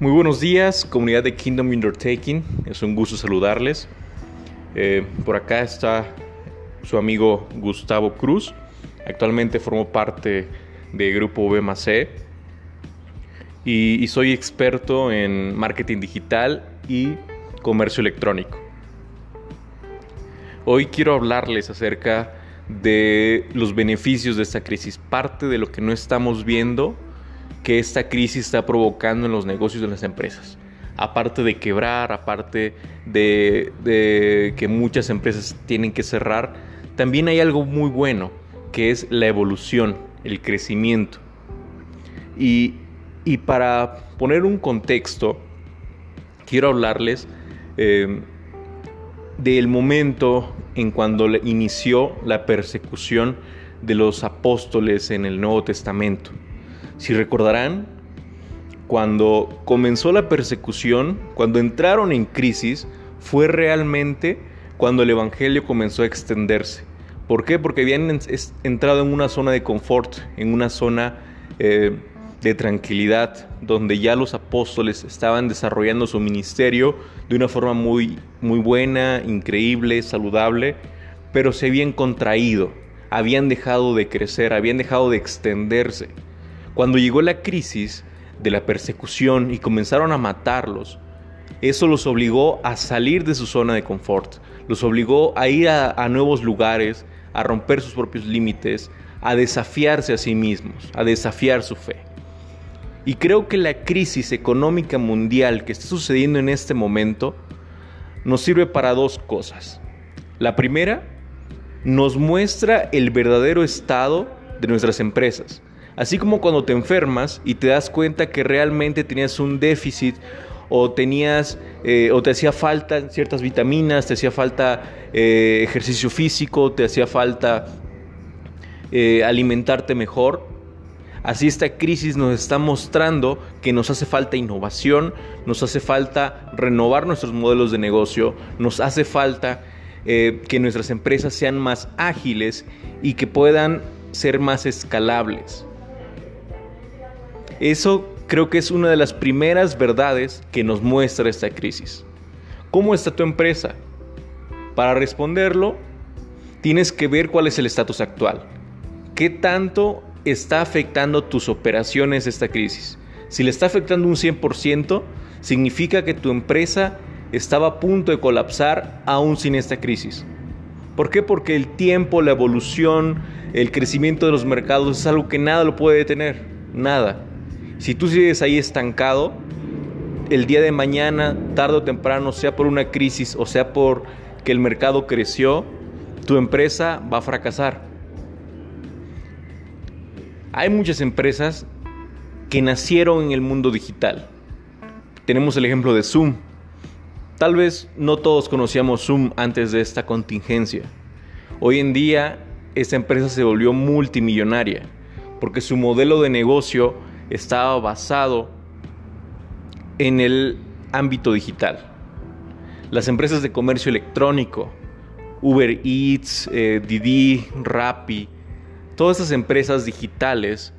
Muy buenos días, comunidad de Kingdom Undertaking. Es un gusto saludarles. Eh, por acá está su amigo Gustavo Cruz. Actualmente formo parte del grupo BMC y, y soy experto en marketing digital y comercio electrónico. Hoy quiero hablarles acerca de los beneficios de esta crisis, parte de lo que no estamos viendo que esta crisis está provocando en los negocios de las empresas. Aparte de quebrar, aparte de, que muchas empresas tienen que cerrar, también hay algo muy bueno, que es la evolución, el crecimiento. Y, para poner un contexto, quiero hablarles eh, del momento en cuando inició la persecución de los apóstoles en el Nuevo Testamento. Si recordarán, cuando comenzó la persecución, cuando entraron en crisis, fue realmente cuando el Evangelio comenzó a extenderse. ¿Por qué? Porque habían entrado en una zona de confort, en una zona eh, de tranquilidad, donde ya los apóstoles estaban desarrollando su ministerio de una forma muy, muy buena, increíble, saludable, pero se habían contraído, habían dejado de crecer, habían dejado de extenderse. Cuando llegó la crisis de la persecución y comenzaron a matarlos, eso los obligó a salir de su zona de confort, los obligó a ir a, nuevos lugares, a romper sus propios límites, a desafiarse a sí mismos, a desafiar su fe. Y creo que la crisis económica mundial que está sucediendo en este momento nos sirve para dos cosas. La primera, nos muestra el verdadero estado de nuestras empresas. Así como cuando te enfermas y te das cuenta que realmente tenías un déficit o tenías eh, o te hacía falta ciertas vitaminas, te hacía falta eh, ejercicio físico, te hacía falta eh, alimentarte mejor. Así esta crisis nos está mostrando que nos hace falta innovación, nos hace falta renovar nuestros modelos de negocio, nos hace falta que nuestras empresas sean más ágiles y que puedan ser más escalables. Eso creo que es una de las primeras verdades que nos muestra esta crisis. ¿Cómo está tu empresa? Para responderlo, tienes que ver cuál es el estatus actual. ¿Qué tanto está afectando tus operaciones esta crisis? Si le está afectando un 100%, significa que tu empresa estaba a punto de colapsar aún sin esta crisis. ¿Por qué? Porque el tiempo, la evolución, el crecimiento de los mercados es algo que nada lo puede detener. Nada. Si tú sigues ahí estancado, el día de mañana, tarde o temprano, sea por una crisis o sea por que el mercado creció, tu empresa va a fracasar. Hay muchas empresas que nacieron en el mundo digital. Tenemos el ejemplo de Zoom. Tal vez no todos conocíamos Zoom antes de esta contingencia. Hoy en día esta empresa se volvió multimillonaria porque su modelo de negocio estaba basado en el ámbito digital. Las empresas de comercio electrónico, Uber Eats, eh, Didi, Rappi, todas esas empresas digitales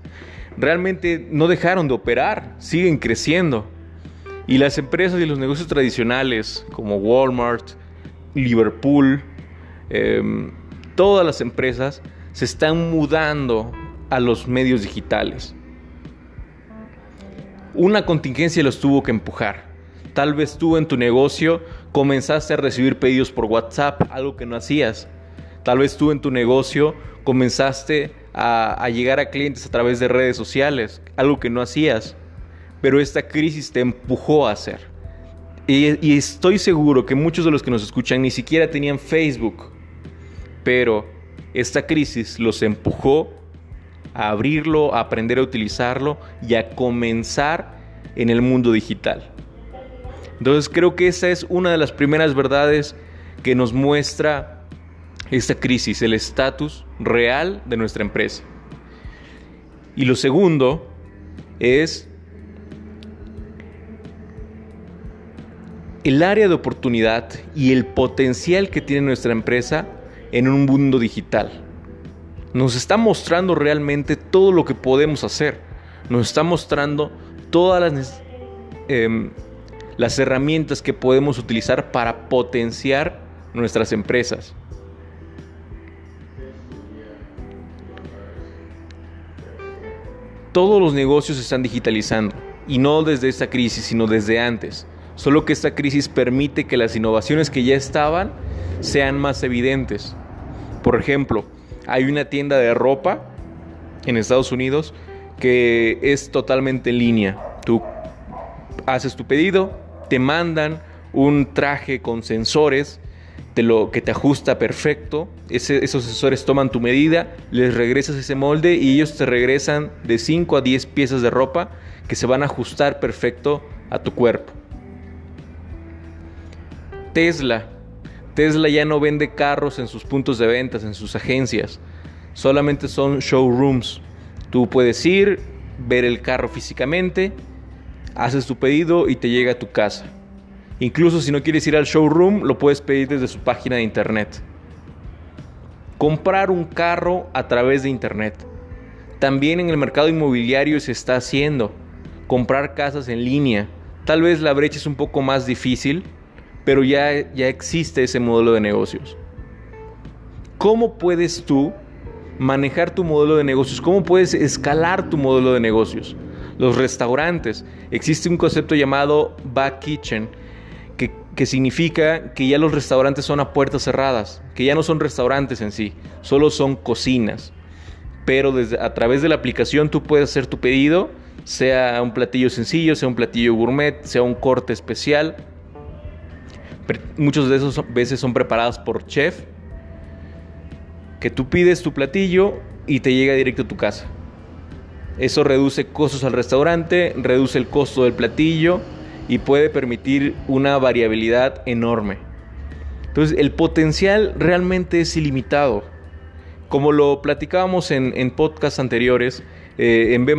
realmente no dejaron de operar, siguen creciendo. Y las empresas y los negocios tradicionales como Walmart, Liverpool, em, todas las empresas se están mudando a los medios digitales. Una contingencia los tuvo que empujar. Tal vez tú en tu negocio comenzaste a recibir pedidos por WhatsApp, algo que no hacías. Tal vez tú en tu negocio comenzaste a, llegar a clientes a través de redes sociales, algo que no hacías. Pero esta crisis te empujó a hacer. y estoy seguro que muchos de los que nos escuchan ni siquiera tenían Facebook. Pero esta crisis los empujó a abrirlo, a aprender a utilizarlo y a comenzar en el mundo digital. Entonces creo que esa es una de las primeras verdades que nos muestra esta crisis, el estatus real de nuestra empresa. Y lo segundo es el área de oportunidad y el potencial que tiene nuestra empresa en un mundo digital nos está mostrando realmente todo lo que podemos hacer. Nos está mostrando todas las, em, las herramientas que podemos utilizar para potenciar nuestras empresas. Todos los negocios se están digitalizando y no desde esta crisis, sino desde antes. Solo que esta crisis permite que las innovaciones que ya estaban sean más evidentes. Por ejemplo, hay una tienda de ropa en Estados Unidos que es totalmente en línea. Tú haces tu pedido, te mandan un traje con sensores te lo, que te ajusta perfecto. esos sensores toman tu medida, les regresas ese molde y ellos te regresan de 5 a 10 piezas de ropa que se van a ajustar perfecto a tu cuerpo. Tesla. Tesla ya no vende carros en sus puntos de ventas, en sus agencias. Solamente son showrooms. Tú puedes ir, ver el carro físicamente, haces tu pedido y te llega a tu casa. Incluso si no quieres ir al showroom, lo puedes pedir desde su página de internet. Comprar un carro a través de internet. También en el mercado inmobiliario se está haciendo. Comprar casas en línea. Tal vez la brecha es un poco más difícil, pero ya, ya existe ese modelo de negocios. ¿Cómo puedes tú manejar tu modelo de negocios? ¿Cómo puedes escalar tu modelo de negocios? Los restaurantes. Existe un concepto llamado back kitchen que, significa que ya los restaurantes son a puertas cerradas, que ya no son restaurantes en sí, solo son cocinas. Pero a través de la aplicación tú puedes hacer tu pedido, sea un platillo sencillo, sea un platillo gourmet, sea un corte especial. Muchos de esos veces son preparados por chef, que tú pides tu platillo y te llega directo a tu casa. Eso reduce costos al restaurante, reduce el costo del platillo y puede permitir una variabilidad enorme. Entonces el potencial realmente es ilimitado. Como lo platicábamos en, en podcasts anteriores, eh, en B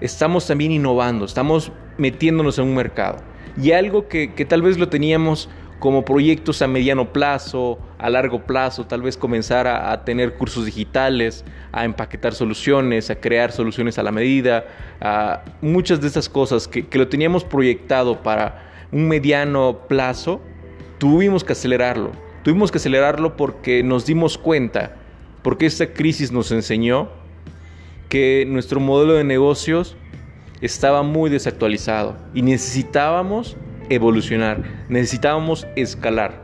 estamos también innovando, estamos metiéndonos en un mercado. Y algo que, que tal vez lo teníamos como proyectos a mediano plazo, a largo plazo, tal vez comenzar a, tener cursos digitales, a empaquetar soluciones, a crear soluciones a la medida, a muchas de esas cosas que, que lo teníamos proyectado para un mediano plazo, tuvimos que acelerarlo. Tuvimos que acelerarlo porque nos dimos cuenta, porque esta crisis nos enseñó que nuestro modelo de negocios estaba muy desactualizado y necesitábamos evolucionar, necesitábamos escalar.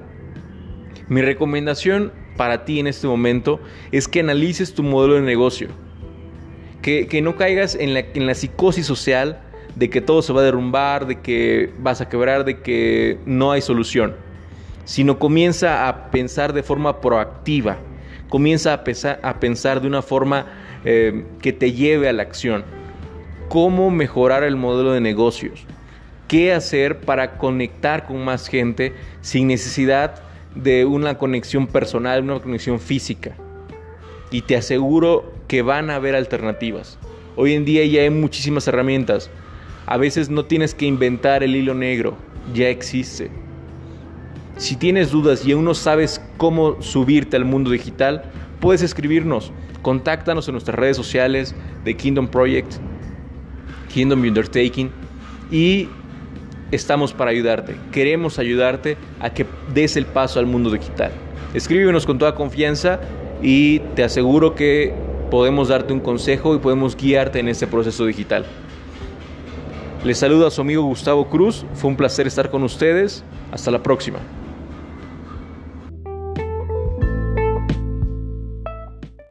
Mi recomendación para ti en este momento es que analices tu modelo de negocio, que, no caigas en la, psicosis social de que todo se va a derrumbar, de que vas a quebrar, de que no hay solución, sino comienza a pensar de forma proactiva, comienza a pensar de una forma eh, que te lleve a la acción. ¿Cómo mejorar el modelo de negocios? qué hacer para conectar con más gente sin necesidad de una conexión personal, una conexión física. Y te aseguro que van a haber alternativas. Hoy en día ya hay muchísimas herramientas. A veces no tienes que inventar el hilo negro, ya existe. Si tienes dudas y aún no sabes cómo subirte al mundo digital, puedes escribirnos. Contáctanos en nuestras redes sociales de Kingdom Project, Kingdom Undertaking y estamos para ayudarte. Queremos ayudarte a que des el paso al mundo digital. Escríbenos con toda confianza y te aseguro que podemos darte un consejo y podemos guiarte en este proceso digital. Les saluda a su amigo Gustavo Cruz. Fue un placer estar con ustedes. Hasta la próxima.